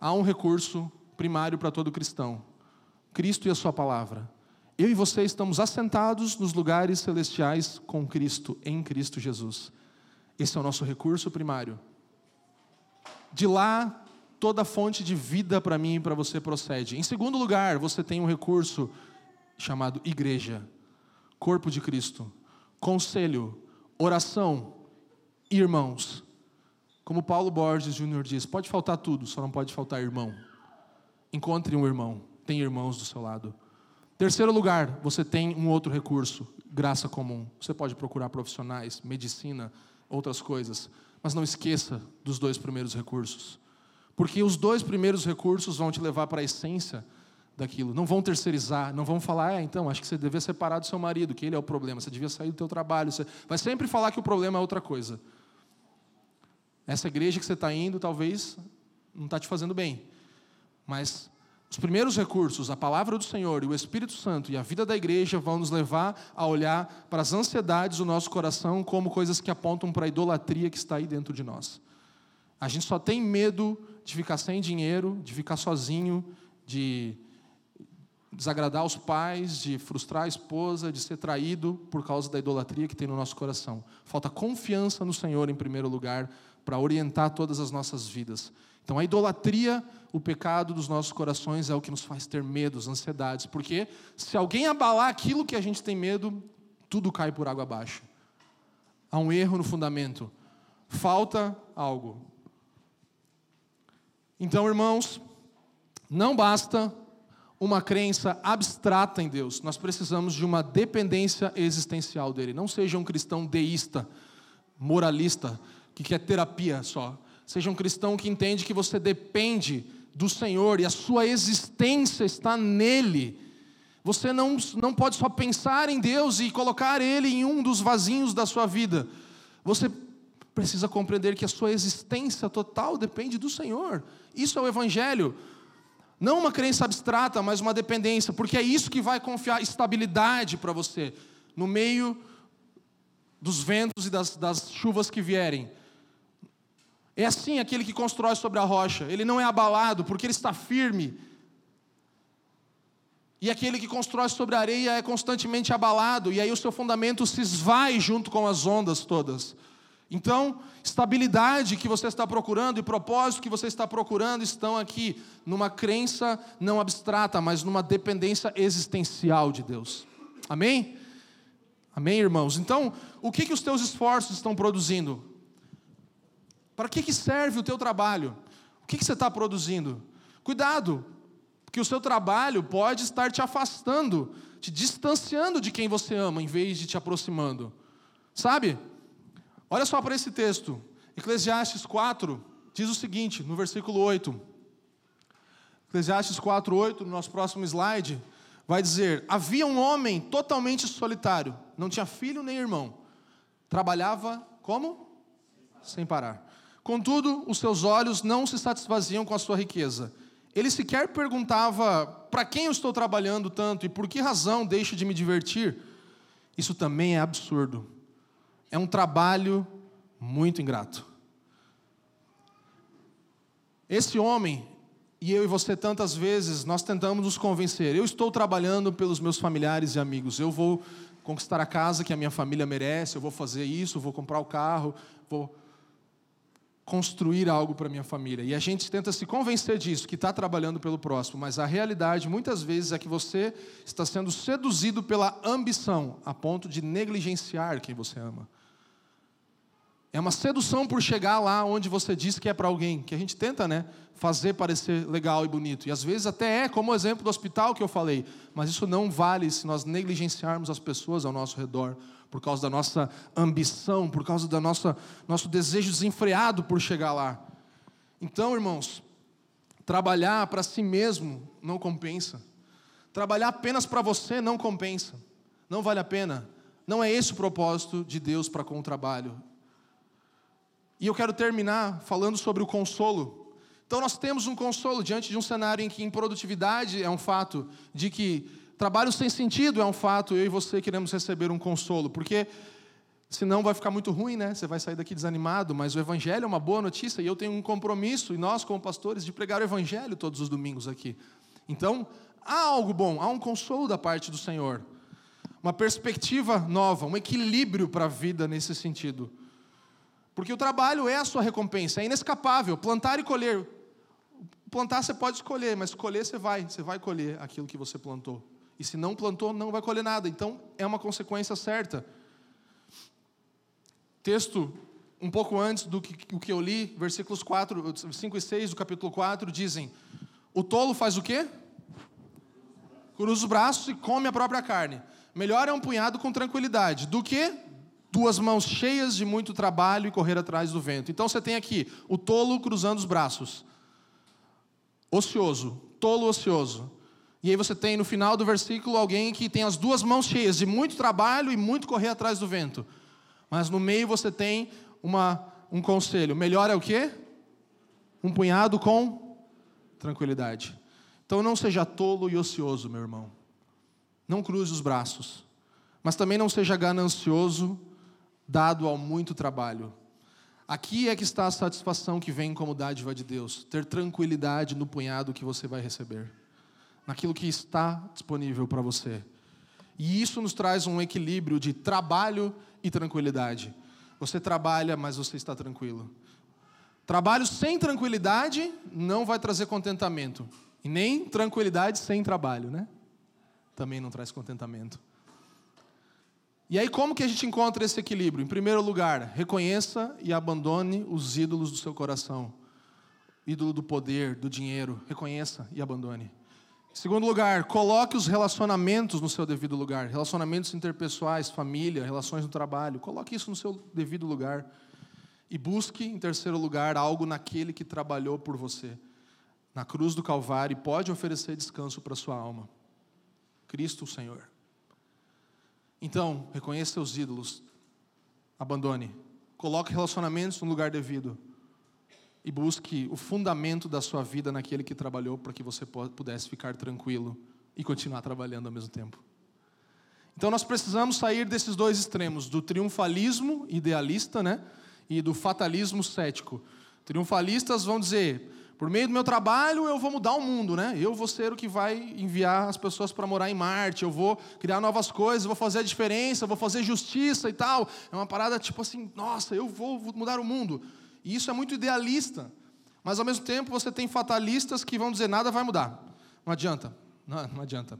Há um recurso primário para todo cristão: Cristo e a Sua palavra. Eu e você estamos assentados nos lugares celestiais com Cristo, em Cristo Jesus. Esse é o nosso recurso primário. De lá, toda fonte de vida para mim e para você procede. Em segundo lugar, você tem um recurso chamado igreja, corpo de Cristo, conselho, oração, irmãos. Como Paulo Borges Júnior diz, pode faltar tudo, só não pode faltar irmão. Encontre um irmão, tem irmãos do seu lado. Terceiro lugar, você tem um outro recurso, graça comum. Você pode procurar profissionais, medicina, outras coisas, mas não esqueça dos dois primeiros recursos. Porque os dois primeiros recursos vão te levar para a essência daquilo. Não vão terceirizar, não vão falar, é, então, acho que você devia separar do seu marido, que ele é o problema, você devia sair do teu trabalho. Você vai sempre falar que o problema é outra coisa. Essa igreja que você está indo, talvez, não está te fazendo bem. Mas os primeiros recursos, a palavra do Senhor e o Espírito Santo e a vida da igreja vão nos levar a olhar para as ansiedades do nosso coração como coisas que apontam para a idolatria que está aí dentro de nós. A gente só tem medo de ficar sem dinheiro, de ficar sozinho, de desagradar os pais, de frustrar a esposa, de ser traído por causa da idolatria que tem no nosso coração. Falta confiança no Senhor em primeiro lugar para orientar todas as nossas vidas. Então a idolatria o pecado dos nossos corações é o que nos faz ter medos, ansiedades, porque se alguém abalar aquilo que a gente tem medo, tudo cai por água abaixo. Há um erro no fundamento, falta algo. Então, irmãos, não basta uma crença abstrata em Deus, nós precisamos de uma dependência existencial dele. Não seja um cristão deísta, moralista, que quer terapia só. Seja um cristão que entende que você depende do Senhor e a sua existência está nele. Você não, não pode só pensar em Deus e colocar Ele em um dos vasinhos da sua vida. Você precisa compreender que a sua existência total depende do Senhor. Isso é o Evangelho. Não uma crença abstrata, mas uma dependência, porque é isso que vai confiar estabilidade para você no meio dos ventos e das, das chuvas que vierem. É assim aquele que constrói sobre a rocha, ele não é abalado porque ele está firme. E aquele que constrói sobre a areia é constantemente abalado, e aí o seu fundamento se esvai junto com as ondas todas. Então, estabilidade que você está procurando e propósito que você está procurando estão aqui numa crença não abstrata, mas numa dependência existencial de Deus. Amém? Amém, irmãos? Então, o que, que os teus esforços estão produzindo? Para que, que serve o teu trabalho? O que, que você está produzindo? Cuidado, porque o seu trabalho pode estar te afastando, te distanciando de quem você ama, em vez de te aproximando. Sabe? Olha só para esse texto. Eclesiastes 4 diz o seguinte, no versículo 8. Eclesiastes 4, 8, no nosso próximo slide, vai dizer: Havia um homem totalmente solitário, não tinha filho nem irmão, trabalhava como? Sem parar. Contudo, os seus olhos não se satisfaziam com a sua riqueza. Ele sequer perguntava: para quem eu estou trabalhando tanto e por que razão deixo de me divertir? Isso também é absurdo. É um trabalho muito ingrato. Esse homem, e eu e você tantas vezes nós tentamos nos convencer. Eu estou trabalhando pelos meus familiares e amigos. Eu vou conquistar a casa que a minha família merece, eu vou fazer isso, vou comprar o carro, vou construir algo para minha família. E a gente tenta se convencer disso, que está trabalhando pelo próximo, mas a realidade muitas vezes é que você está sendo seduzido pela ambição, a ponto de negligenciar quem você ama. É uma sedução por chegar lá onde você diz que é para alguém, que a gente tenta, né, fazer parecer legal e bonito. E às vezes até é, como o exemplo do hospital que eu falei, mas isso não vale se nós negligenciarmos as pessoas ao nosso redor por causa da nossa ambição, por causa do nosso, nosso desejo desenfreado por chegar lá. Então, irmãos, trabalhar para si mesmo não compensa. Trabalhar apenas para você não compensa. Não vale a pena. Não é esse o propósito de Deus para com o trabalho. E eu quero terminar falando sobre o consolo. Então, nós temos um consolo diante de um cenário em que improdutividade é um fato, de que Trabalho sem sentido é um fato, eu e você queremos receber um consolo, porque senão vai ficar muito ruim, né? Você vai sair daqui desanimado, mas o Evangelho é uma boa notícia e eu tenho um compromisso, e nós, como pastores, de pregar o Evangelho todos os domingos aqui. Então, há algo bom, há um consolo da parte do Senhor, uma perspectiva nova, um equilíbrio para a vida nesse sentido. Porque o trabalho é a sua recompensa, é inescapável. Plantar e colher. Plantar você pode escolher, mas colher você vai, você vai colher aquilo que você plantou. E se não plantou, não vai colher nada. Então, é uma consequência certa. Texto um pouco antes do que, o que eu li, versículos 4, 5 e 6 do capítulo 4 dizem: O tolo faz o quê? Cruza os braços e come a própria carne. Melhor é um punhado com tranquilidade do que duas mãos cheias de muito trabalho e correr atrás do vento. Então você tem aqui o tolo cruzando os braços, ocioso, tolo ocioso. E aí você tem no final do versículo alguém que tem as duas mãos cheias de muito trabalho e muito correr atrás do vento. Mas no meio você tem uma, um conselho. Melhor é o quê? Um punhado com tranquilidade. Então não seja tolo e ocioso, meu irmão. Não cruze os braços. Mas também não seja ganancioso, dado ao muito trabalho. Aqui é que está a satisfação que vem como dádiva de Deus. Ter tranquilidade no punhado que você vai receber naquilo que está disponível para você. E isso nos traz um equilíbrio de trabalho e tranquilidade. Você trabalha, mas você está tranquilo. Trabalho sem tranquilidade não vai trazer contentamento. E nem tranquilidade sem trabalho, né? Também não traz contentamento. E aí, como que a gente encontra esse equilíbrio? Em primeiro lugar, reconheça e abandone os ídolos do seu coração. Ídolo do poder, do dinheiro. Reconheça e abandone. Segundo lugar, coloque os relacionamentos no seu devido lugar. Relacionamentos interpessoais, família, relações no trabalho. Coloque isso no seu devido lugar. E busque, em terceiro lugar, algo naquele que trabalhou por você. Na cruz do Calvário e pode oferecer descanso para sua alma. Cristo, o Senhor. Então, reconheça seus ídolos. Abandone. Coloque relacionamentos no lugar devido e busque o fundamento da sua vida naquele que trabalhou para que você pudesse ficar tranquilo e continuar trabalhando ao mesmo tempo. Então nós precisamos sair desses dois extremos, do triunfalismo idealista, né, e do fatalismo cético. Triunfalistas vão dizer: por meio do meu trabalho eu vou mudar o mundo, né? Eu vou ser o que vai enviar as pessoas para morar em Marte, eu vou criar novas coisas, vou fazer a diferença, vou fazer justiça e tal. É uma parada tipo assim, nossa, eu vou mudar o mundo. E isso é muito idealista. Mas ao mesmo tempo você tem fatalistas que vão dizer nada vai mudar. Não adianta. Não, não adianta.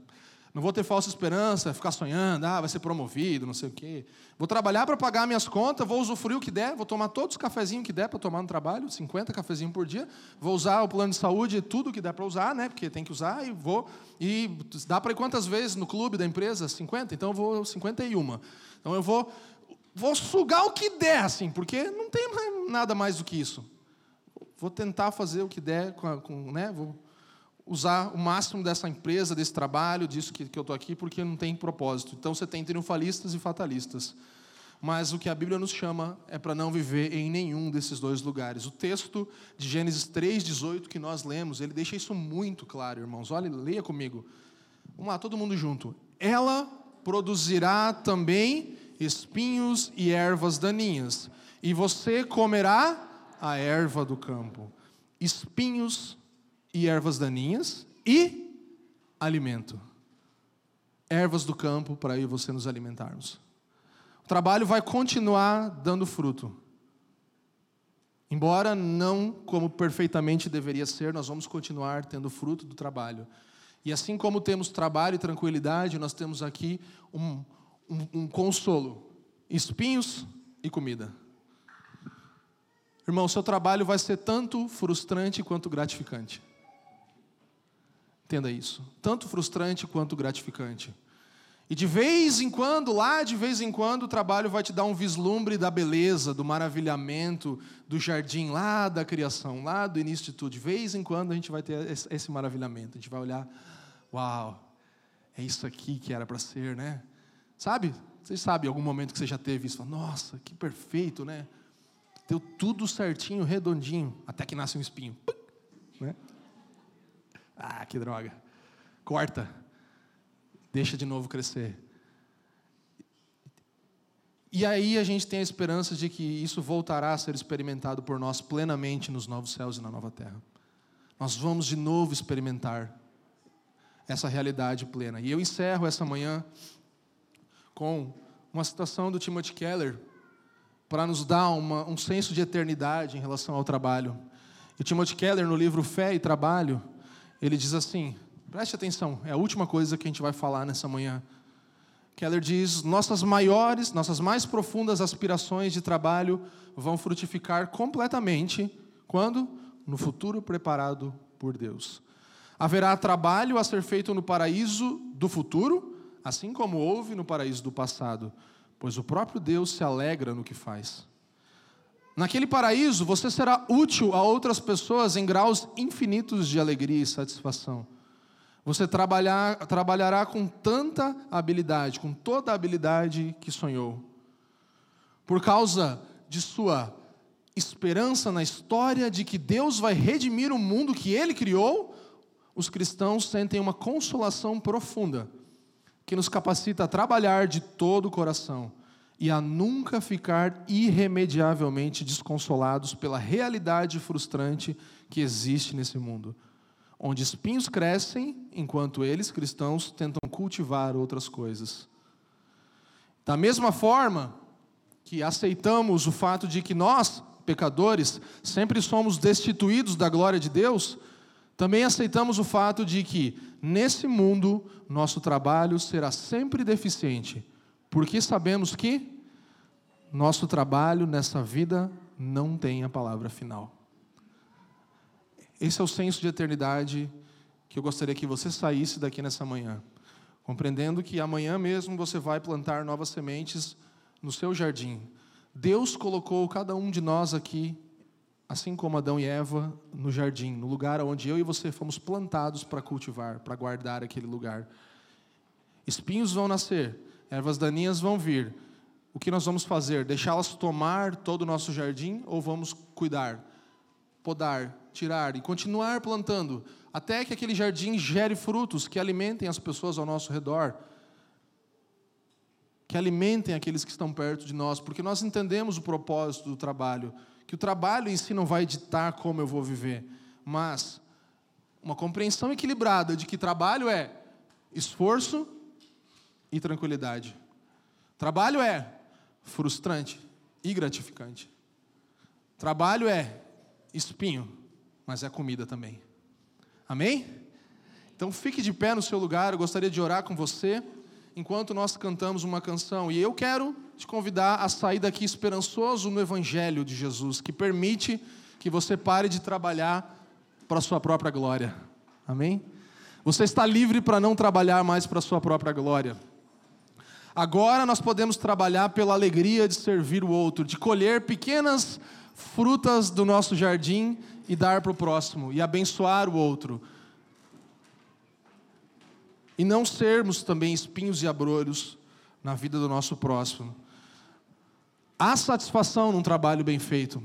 Não vou ter falsa esperança, ficar sonhando, ah, vai ser promovido, não sei o quê. Vou trabalhar para pagar minhas contas, vou usufruir o que der, vou tomar todos os cafezinhos que der para tomar no trabalho, 50 cafezinhos por dia. Vou usar o plano de saúde, tudo que der para usar, né? Porque tem que usar, e vou. E dá para ir quantas vezes no clube da empresa? 50? Então eu vou 51. Então eu vou vou sugar o que der, assim, porque não tem nada mais do que isso. Vou tentar fazer o que der, com, com né? Vou usar o máximo dessa empresa, desse trabalho, disso que, que eu estou aqui, porque não tem propósito. Então você tem triunfalistas e fatalistas. Mas o que a Bíblia nos chama é para não viver em nenhum desses dois lugares. O texto de Gênesis 3:18 que nós lemos, ele deixa isso muito claro, irmãos. Olha, leia comigo. Vamos lá, todo mundo junto. Ela produzirá também espinhos e ervas daninhas, e você comerá a erva do campo. Espinhos e ervas daninhas e alimento. Ervas do campo para eu e você nos alimentarmos. O trabalho vai continuar dando fruto. Embora não como perfeitamente deveria ser, nós vamos continuar tendo fruto do trabalho. E assim como temos trabalho e tranquilidade, nós temos aqui um, um, um consolo: espinhos e comida. Irmão, seu trabalho vai ser tanto frustrante quanto gratificante. Entenda isso. Tanto frustrante quanto gratificante. E de vez em quando, lá de vez em quando, o trabalho vai te dar um vislumbre da beleza, do maravilhamento, do jardim lá da criação, lá do início de tudo. De vez em quando a gente vai ter esse maravilhamento. A gente vai olhar, uau, é isso aqui que era para ser, né? Sabe? Vocês sabem algum momento que você já teve isso? Nossa, que perfeito, né? Deu tudo certinho, redondinho, até que nasce um espinho. Né? Ah, que droga. Corta. Deixa de novo crescer. E aí a gente tem a esperança de que isso voltará a ser experimentado por nós plenamente nos novos céus e na nova terra. Nós vamos de novo experimentar essa realidade plena. E eu encerro essa manhã com uma citação do Timothy Keller, para nos dar uma, um senso de eternidade em relação ao trabalho. E Timothy Keller, no livro Fé e Trabalho, ele diz assim: preste atenção, é a última coisa que a gente vai falar nessa manhã. Keller diz: nossas maiores, nossas mais profundas aspirações de trabalho vão frutificar completamente quando? No futuro preparado por Deus. Haverá trabalho a ser feito no paraíso do futuro, assim como houve no paraíso do passado pois o próprio Deus se alegra no que faz. Naquele paraíso, você será útil a outras pessoas em graus infinitos de alegria e satisfação. Você trabalhar, trabalhará com tanta habilidade, com toda a habilidade que sonhou. Por causa de sua esperança na história de que Deus vai redimir o mundo que ele criou, os cristãos sentem uma consolação profunda que nos capacita a trabalhar de todo o coração e a nunca ficar irremediavelmente desconsolados pela realidade frustrante que existe nesse mundo, onde espinhos crescem enquanto eles, cristãos, tentam cultivar outras coisas. Da mesma forma que aceitamos o fato de que nós, pecadores, sempre somos destituídos da glória de Deus, também aceitamos o fato de que, nesse mundo, nosso trabalho será sempre deficiente, porque sabemos que nosso trabalho nessa vida não tem a palavra final. Esse é o senso de eternidade que eu gostaria que você saísse daqui nessa manhã, compreendendo que amanhã mesmo você vai plantar novas sementes no seu jardim. Deus colocou cada um de nós aqui assim como Adão e Eva no jardim, no lugar onde eu e você fomos plantados para cultivar, para guardar aquele lugar. Espinhos vão nascer, ervas daninhas vão vir. O que nós vamos fazer? Deixá-las tomar todo o nosso jardim ou vamos cuidar, podar, tirar e continuar plantando até que aquele jardim gere frutos que alimentem as pessoas ao nosso redor? Que alimentem aqueles que estão perto de nós, porque nós entendemos o propósito do trabalho que o trabalho em si não vai ditar como eu vou viver, mas uma compreensão equilibrada de que trabalho é esforço e tranquilidade. Trabalho é frustrante e gratificante. Trabalho é espinho, mas é comida também. Amém? Então fique de pé no seu lugar, eu gostaria de orar com você enquanto nós cantamos uma canção. E eu quero te convidar a sair daqui esperançoso no Evangelho de Jesus, que permite que você pare de trabalhar para a sua própria glória. Amém? Você está livre para não trabalhar mais para a sua própria glória. Agora nós podemos trabalhar pela alegria de servir o outro, de colher pequenas frutas do nosso jardim e dar para o próximo, e abençoar o outro e não sermos também espinhos e abrolhos na vida do nosso próximo. Há satisfação num trabalho bem feito.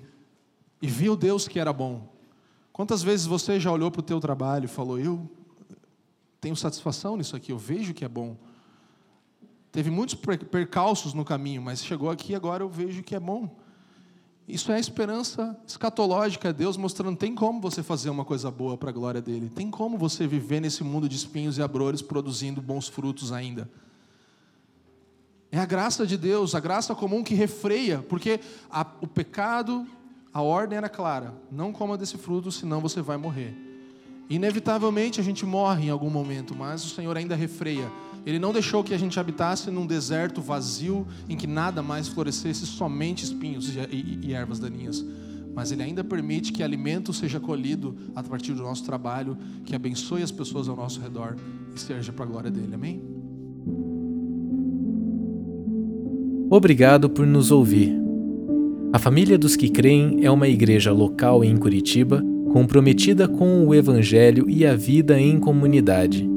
E viu Deus que era bom. Quantas vezes você já olhou para o teu trabalho e falou: "Eu tenho satisfação nisso aqui, eu vejo que é bom". Teve muitos percalços no caminho, mas chegou aqui agora eu vejo que é bom. Isso é a esperança escatológica, Deus mostrando tem como você fazer uma coisa boa para a glória dele, tem como você viver nesse mundo de espinhos e abrores produzindo bons frutos ainda. É a graça de Deus, a graça comum que refreia, porque a, o pecado, a ordem era clara: não coma desse fruto, senão você vai morrer. Inevitavelmente a gente morre em algum momento, mas o Senhor ainda refreia ele não deixou que a gente habitasse num deserto vazio em que nada mais florescesse, somente espinhos e, ervas daninhas. Mas Ele ainda permite que alimento seja colhido a partir do nosso trabalho, que abençoe as pessoas ao nosso redor e seja para a glória dele. Amém? Obrigado por nos ouvir. A Família dos que Creem é uma igreja local em Curitiba comprometida com o Evangelho e a vida em comunidade.